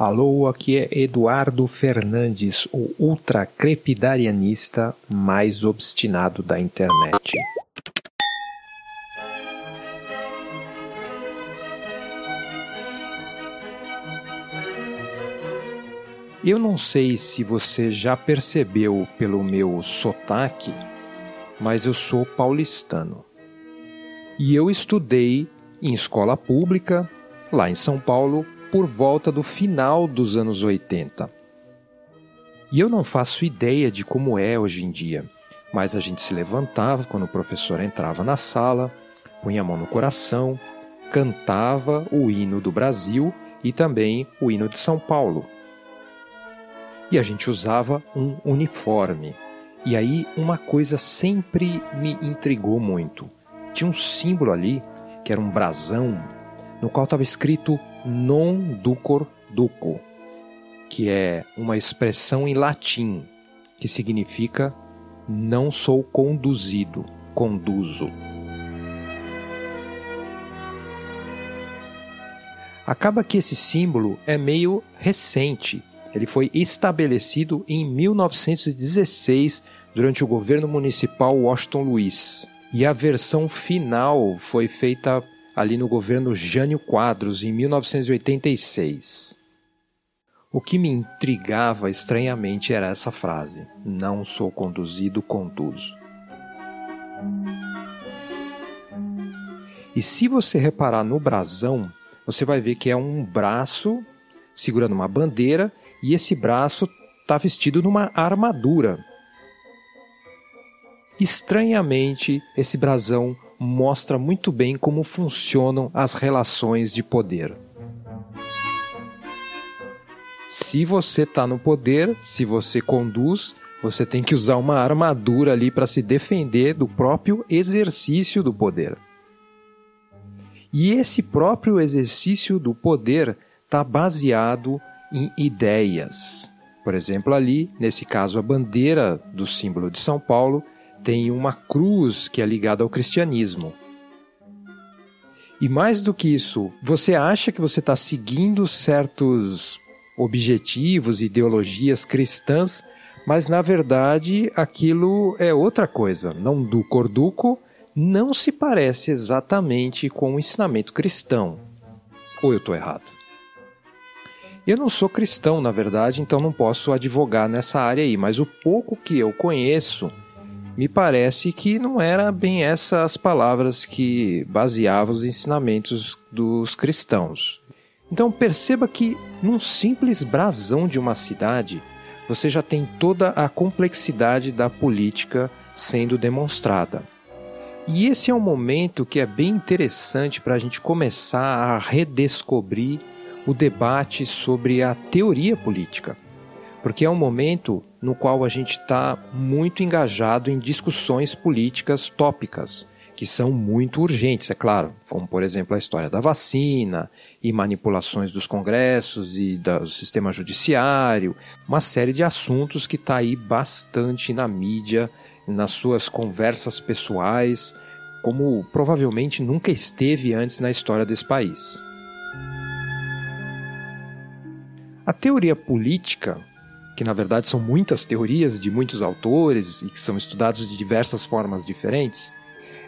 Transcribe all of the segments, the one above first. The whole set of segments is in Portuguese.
Alô, aqui é Eduardo Fernandes, o ultra crepidarianista mais obstinado da internet. Eu não sei se você já percebeu pelo meu sotaque, mas eu sou paulistano. E eu estudei em escola pública, lá em São Paulo, por volta do final dos anos 80. E eu não faço ideia de como é hoje em dia, mas a gente se levantava quando o professor entrava na sala, punha a mão no coração, cantava o hino do Brasil e também o hino de São Paulo. E a gente usava um uniforme. E aí uma coisa sempre me intrigou muito. Tinha um símbolo ali, que era um brasão, no qual estava escrito non ducor duco, que é uma expressão em latim que significa não sou conduzido, conduzo. Acaba que esse símbolo é meio recente. Ele foi estabelecido em 1916 durante o governo municipal Washington Luiz. E a versão final foi feita ali no governo Jânio Quadros, em 1986. O que me intrigava estranhamente era essa frase: Não sou conduzido, conduzo. E se você reparar no brasão, você vai ver que é um braço segurando uma bandeira e esse braço está vestido numa armadura. Estranhamente, esse brasão mostra muito bem como funcionam as relações de poder. Se você está no poder, se você conduz, você tem que usar uma armadura ali para se defender do próprio exercício do poder. E esse próprio exercício do poder está baseado em ideias. Por exemplo, ali, nesse caso, a bandeira do símbolo de São Paulo tem uma cruz que é ligada ao cristianismo. E mais do que isso, você acha que você está seguindo certos objetivos, ideologias cristãs, mas na verdade aquilo é outra coisa. Não do corduco não se parece exatamente com o ensinamento cristão. Ou eu estou errado? Eu não sou cristão, na verdade, então não posso advogar nessa área aí, mas o pouco que eu conheço me parece que não era bem essas palavras que baseavam os ensinamentos dos cristãos. Então perceba que num simples brasão de uma cidade, você já tem toda a complexidade da política sendo demonstrada. E esse é um momento que é bem interessante para a gente começar a redescobrir o debate sobre a teoria política porque é um momento no qual a gente está muito engajado em discussões políticas tópicas, que são muito urgentes, é claro, como por exemplo a história da vacina e manipulações dos congressos e do sistema judiciário, uma série de assuntos que está aí bastante na mídia, nas suas conversas pessoais, como provavelmente nunca esteve antes na história desse país. A teoria política que na verdade são muitas teorias de muitos autores e que são estudados de diversas formas diferentes,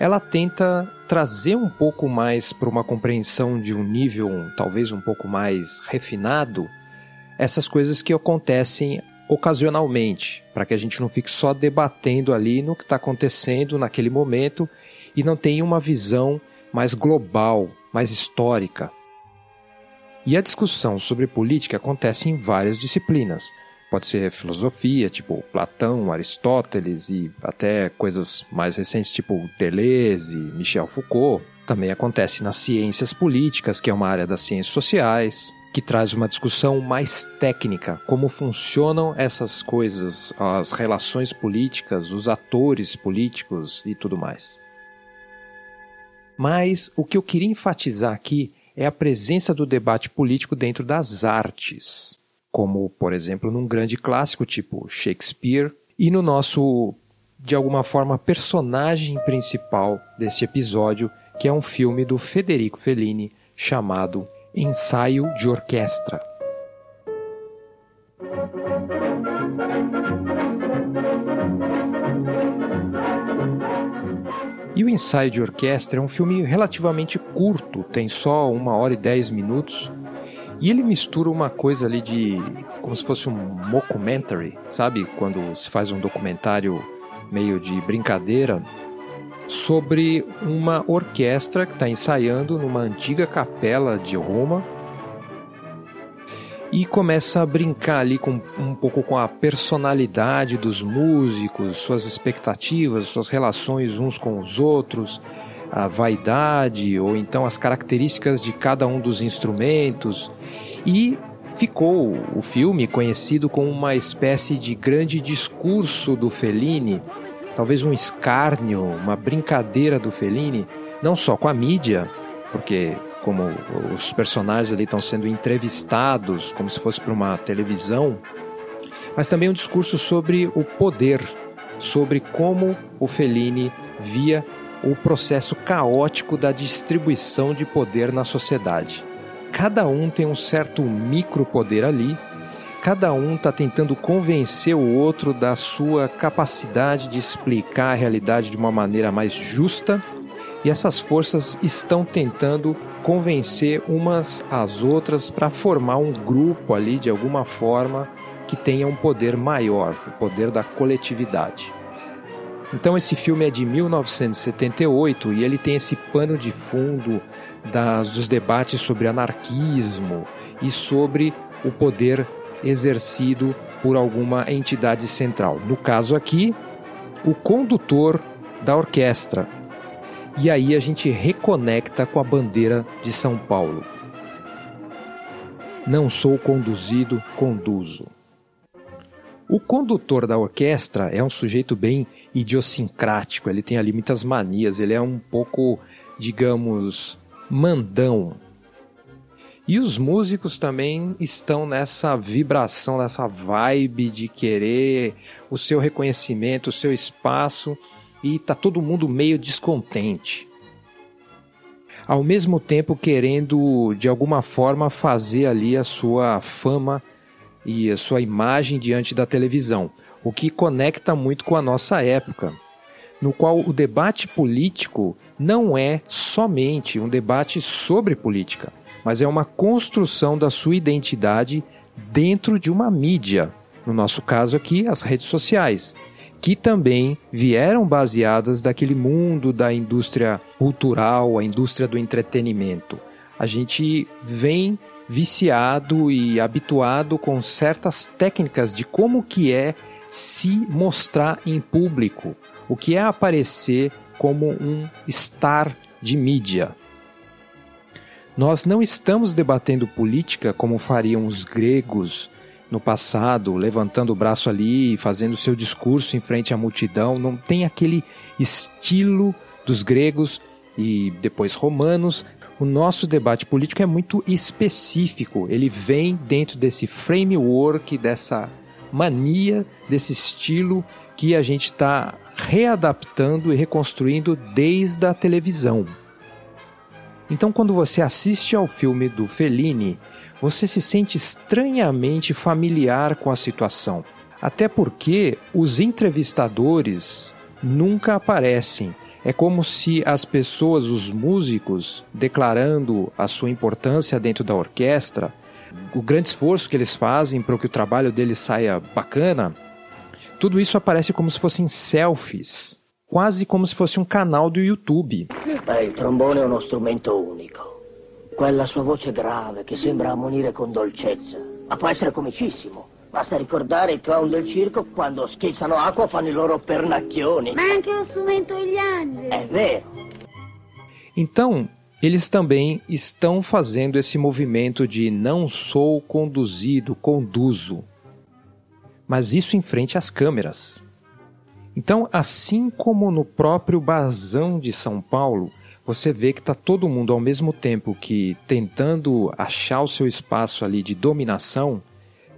ela tenta trazer um pouco mais para uma compreensão de um nível talvez um pouco mais refinado essas coisas que acontecem ocasionalmente, para que a gente não fique só debatendo ali no que está acontecendo naquele momento e não tenha uma visão mais global, mais histórica. E a discussão sobre política acontece em várias disciplinas, Pode ser filosofia, tipo Platão, Aristóteles e até coisas mais recentes, tipo Deleuze, Michel Foucault. Também acontece nas ciências políticas, que é uma área das ciências sociais, que traz uma discussão mais técnica, como funcionam essas coisas, as relações políticas, os atores políticos e tudo mais. Mas o que eu queria enfatizar aqui é a presença do debate político dentro das artes como, por exemplo, num grande clássico tipo Shakespeare, e no nosso, de alguma forma, personagem principal desse episódio, que é um filme do Federico Fellini chamado Ensaio de Orquestra. E o ensaio de orquestra é um filme relativamente curto, tem só uma hora e dez minutos. E ele mistura uma coisa ali de. como se fosse um mockumentary, sabe? Quando se faz um documentário meio de brincadeira sobre uma orquestra que está ensaiando numa antiga capela de Roma e começa a brincar ali com, um pouco com a personalidade dos músicos, suas expectativas, suas relações uns com os outros, a vaidade ou então as características de cada um dos instrumentos. E ficou o filme conhecido como uma espécie de grande discurso do Fellini, talvez um escárnio, uma brincadeira do Fellini, não só com a mídia, porque como os personagens ali estão sendo entrevistados, como se fosse para uma televisão, mas também um discurso sobre o poder, sobre como o Fellini via o processo caótico da distribuição de poder na sociedade. Cada um tem um certo micropoder ali, cada um está tentando convencer o outro da sua capacidade de explicar a realidade de uma maneira mais justa, e essas forças estão tentando convencer umas às outras para formar um grupo ali de alguma forma que tenha um poder maior, o poder da coletividade. Então esse filme é de 1978 e ele tem esse pano de fundo das, dos debates sobre anarquismo e sobre o poder exercido por alguma entidade central. No caso aqui, o condutor da orquestra, e aí a gente reconecta com a bandeira de São Paulo. Não sou conduzido, conduzo. O condutor da orquestra é um sujeito bem idiosincrático, ele tem ali muitas manias, ele é um pouco, digamos, mandão. E os músicos também estão nessa vibração, nessa vibe de querer o seu reconhecimento, o seu espaço e tá todo mundo meio descontente. Ao mesmo tempo querendo de alguma forma fazer ali a sua fama e a sua imagem diante da televisão, o que conecta muito com a nossa época, no qual o debate político não é somente um debate sobre política, mas é uma construção da sua identidade dentro de uma mídia, no nosso caso aqui, as redes sociais, que também vieram baseadas daquele mundo da indústria cultural, a indústria do entretenimento. A gente vem viciado e habituado com certas técnicas de como que é se mostrar em público, o que é aparecer como um star de mídia. Nós não estamos debatendo política como fariam os gregos no passado, levantando o braço ali, fazendo seu discurso em frente à multidão, não tem aquele estilo dos gregos e depois romanos. O nosso debate político é muito específico, ele vem dentro desse framework, dessa mania, desse estilo que a gente está readaptando e reconstruindo desde a televisão. Então, quando você assiste ao filme do Fellini, você se sente estranhamente familiar com a situação. Até porque os entrevistadores nunca aparecem. É como se as pessoas, os músicos, declarando a sua importância dentro da orquestra, o grande esforço que eles fazem para que o trabalho deles saia bacana, tudo isso aparece como se fossem selfies, quase como se fosse um canal do YouTube. É, o trombone é um instrumento único. Quella sua voce grave che sembra ammonire con dolcezza. Ma può essere comicissimo. Basta ricordare i clown del circo quando schizzano acqua fanno i loro pernacchioni. Ma anche lo strumento degli angeli. È vero. Então, eles também estão fazendo esse movimento de não sou conduzido, conduzo. Mas isso em frente às câmeras. Então, assim como no próprio Bazão de São Paulo, você vê que está todo mundo ao mesmo tempo que tentando achar o seu espaço ali de dominação,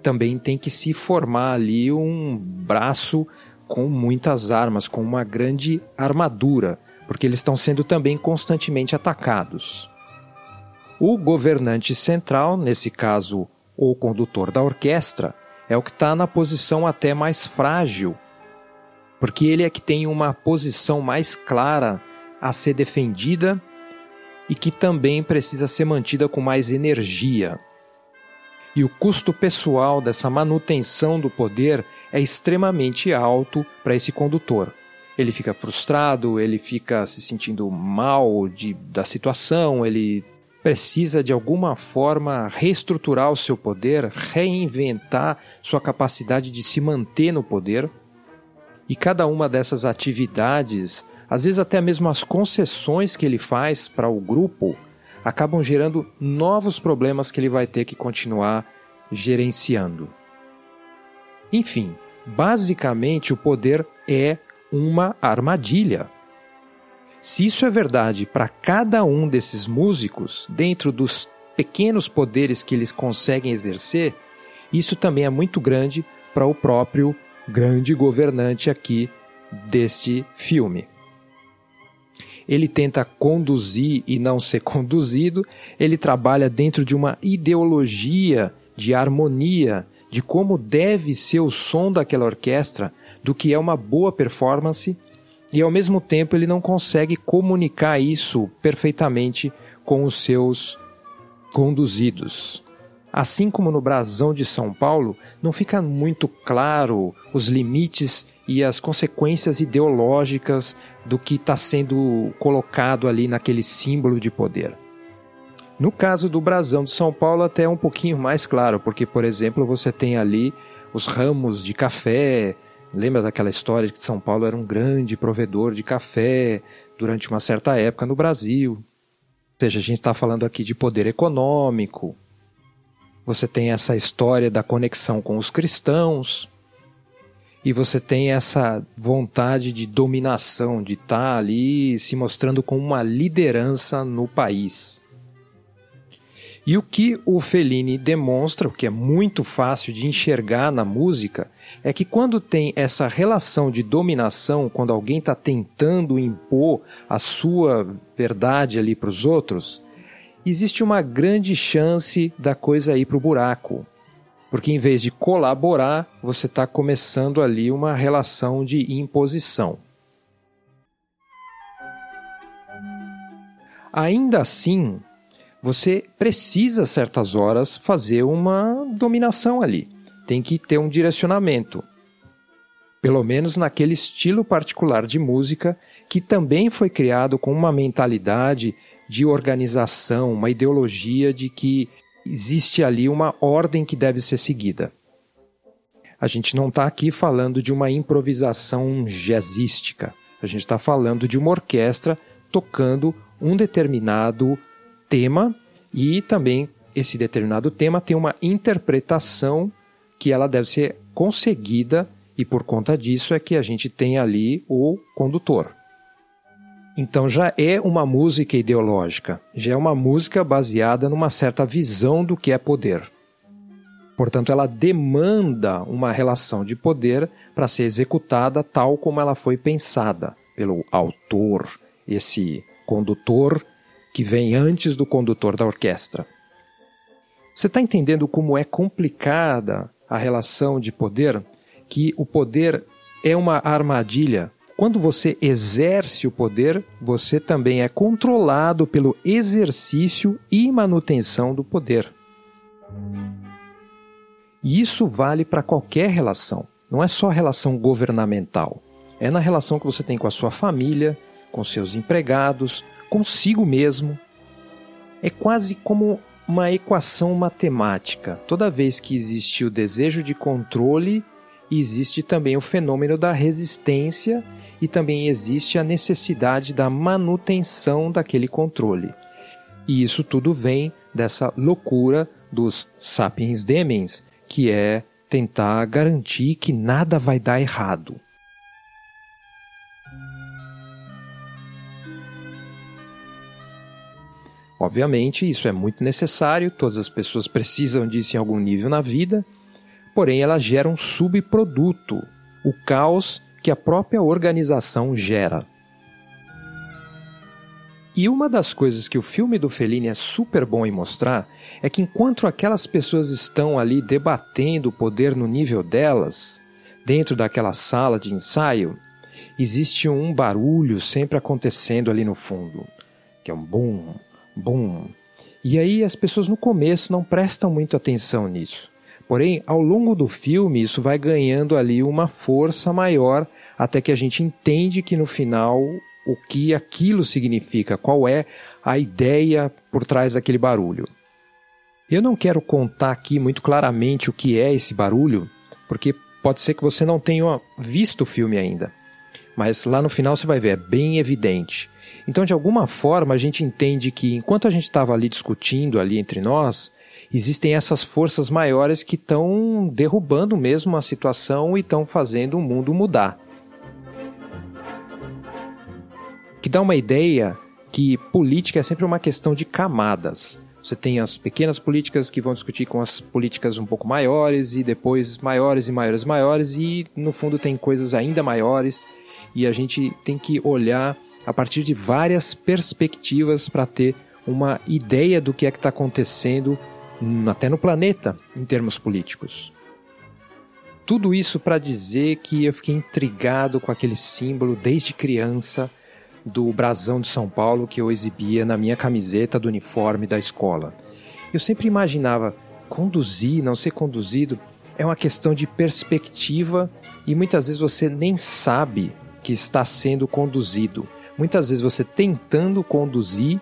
também tem que se formar ali um braço com muitas armas, com uma grande armadura, porque eles estão sendo também constantemente atacados. O governante central, nesse caso o condutor da orquestra, é o que está na posição até mais frágil, porque ele é que tem uma posição mais clara a ser defendida e que também precisa ser mantida com mais energia. E o custo pessoal dessa manutenção do poder é extremamente alto para esse condutor. Ele fica frustrado, ele fica se sentindo mal de, da situação, ele precisa de alguma forma reestruturar o seu poder, reinventar sua capacidade de se manter no poder. E cada uma dessas atividades às vezes até mesmo as concessões que ele faz para o grupo acabam gerando novos problemas que ele vai ter que continuar gerenciando. Enfim, basicamente o poder é uma armadilha. Se isso é verdade para cada um desses músicos, dentro dos pequenos poderes que eles conseguem exercer, isso também é muito grande para o próprio grande governante aqui deste filme ele tenta conduzir e não ser conduzido, ele trabalha dentro de uma ideologia de harmonia, de como deve ser o som daquela orquestra, do que é uma boa performance, e ao mesmo tempo ele não consegue comunicar isso perfeitamente com os seus conduzidos. Assim como no Brasão de São Paulo, não fica muito claro os limites e as consequências ideológicas do que está sendo colocado ali naquele símbolo de poder. No caso do brasão de São Paulo, até é um pouquinho mais claro, porque, por exemplo, você tem ali os ramos de café. Lembra daquela história de que São Paulo era um grande provedor de café durante uma certa época no Brasil? Ou seja, a gente está falando aqui de poder econômico. Você tem essa história da conexão com os cristãos e você tem essa vontade de dominação, de estar tá ali se mostrando como uma liderança no país. E o que o Fellini demonstra, o que é muito fácil de enxergar na música, é que quando tem essa relação de dominação, quando alguém está tentando impor a sua verdade ali para os outros, existe uma grande chance da coisa ir para o buraco. Porque em vez de colaborar, você está começando ali uma relação de imposição. Ainda assim, você precisa, certas horas, fazer uma dominação ali. Tem que ter um direcionamento. Pelo menos naquele estilo particular de música que também foi criado com uma mentalidade de organização, uma ideologia de que existe ali uma ordem que deve ser seguida. A gente não está aqui falando de uma improvisação jazzística. A gente está falando de uma orquestra tocando um determinado tema e também esse determinado tema tem uma interpretação que ela deve ser conseguida e por conta disso é que a gente tem ali o condutor. Então já é uma música ideológica, já é uma música baseada numa certa visão do que é poder. Portanto, ela demanda uma relação de poder para ser executada tal como ela foi pensada pelo autor, esse condutor que vem antes do condutor da orquestra. Você está entendendo como é complicada a relação de poder? Que o poder é uma armadilha quando você exerce o poder, você também é controlado pelo exercício e manutenção do poder. E isso vale para qualquer relação, não é só relação governamental. É na relação que você tem com a sua família, com seus empregados, consigo mesmo. É quase como uma equação matemática. Toda vez que existe o desejo de controle, existe também o fenômeno da resistência e também existe a necessidade da manutenção daquele controle. E isso tudo vem dessa loucura dos sapiens demens, que é tentar garantir que nada vai dar errado. Obviamente, isso é muito necessário, todas as pessoas precisam disso em algum nível na vida, porém ela gera um subproduto, o caos que a própria organização gera. E uma das coisas que o filme do Fellini é super bom em mostrar é que enquanto aquelas pessoas estão ali debatendo o poder no nível delas, dentro daquela sala de ensaio, existe um barulho sempre acontecendo ali no fundo, que é um bum, bum. E aí as pessoas no começo não prestam muito atenção nisso. Porém, ao longo do filme, isso vai ganhando ali uma força maior até que a gente entende que no final o que aquilo significa, qual é a ideia por trás daquele barulho. Eu não quero contar aqui muito claramente o que é esse barulho, porque pode ser que você não tenha visto o filme ainda. Mas lá no final você vai ver, é bem evidente. Então, de alguma forma, a gente entende que enquanto a gente estava ali discutindo ali entre nós, existem essas forças maiores que estão derrubando mesmo a situação e estão fazendo o mundo mudar. Que dá uma ideia que política é sempre uma questão de camadas. Você tem as pequenas políticas que vão discutir com as políticas um pouco maiores e depois maiores e maiores e maiores e no fundo tem coisas ainda maiores e a gente tem que olhar a partir de várias perspectivas para ter uma ideia do que é que está acontecendo até no planeta em termos políticos. Tudo isso para dizer que eu fiquei intrigado com aquele símbolo desde criança do brasão de São Paulo que eu exibia na minha camiseta do uniforme da escola. Eu sempre imaginava conduzir, não ser conduzido, é uma questão de perspectiva e muitas vezes você nem sabe que está sendo conduzido. Muitas vezes você tentando conduzir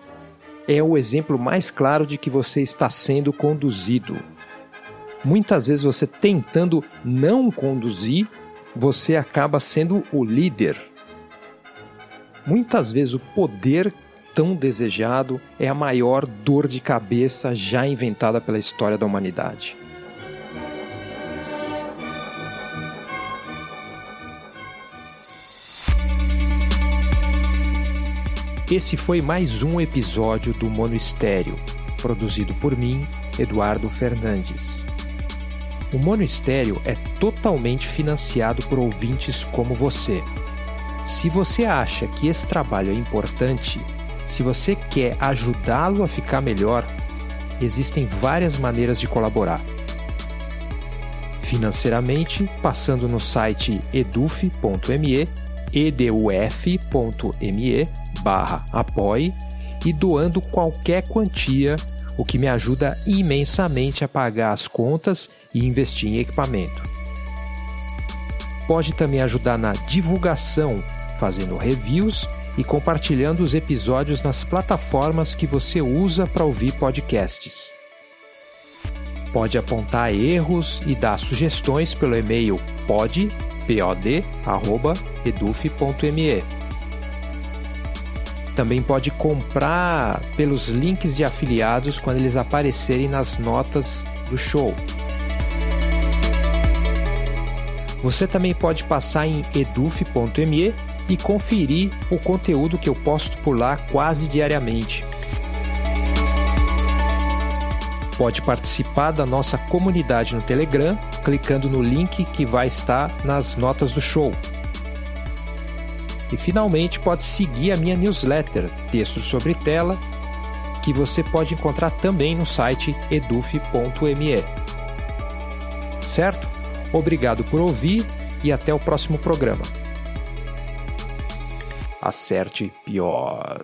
é o exemplo mais claro de que você está sendo conduzido. Muitas vezes você tentando não conduzir, você acaba sendo o líder Muitas vezes o poder tão desejado é a maior dor de cabeça já inventada pela história da humanidade. Esse foi mais um episódio do Mono Estéreo, produzido por mim, Eduardo Fernandes. O Mono Estéreo é totalmente financiado por ouvintes como você. Se você acha que esse trabalho é importante, se você quer ajudá-lo a ficar melhor, existem várias maneiras de colaborar. Financeiramente, passando no site eduf.me, eduf.me barra apoie e doando qualquer quantia, o que me ajuda imensamente a pagar as contas e investir em equipamento. Pode também ajudar na divulgação fazendo reviews e compartilhando os episódios nas plataformas que você usa para ouvir podcasts. Pode apontar erros e dar sugestões pelo e-mail pod.eduf.me. Também pode comprar pelos links de afiliados quando eles aparecerem nas notas do show. Você também pode passar em eduf.me e conferir o conteúdo que eu posto por lá quase diariamente. Pode participar da nossa comunidade no Telegram clicando no link que vai estar nas notas do show. E finalmente pode seguir a minha newsletter, Texto sobre Tela, que você pode encontrar também no site eduf.me. Certo? Obrigado por ouvir e até o próximo programa acerte pior.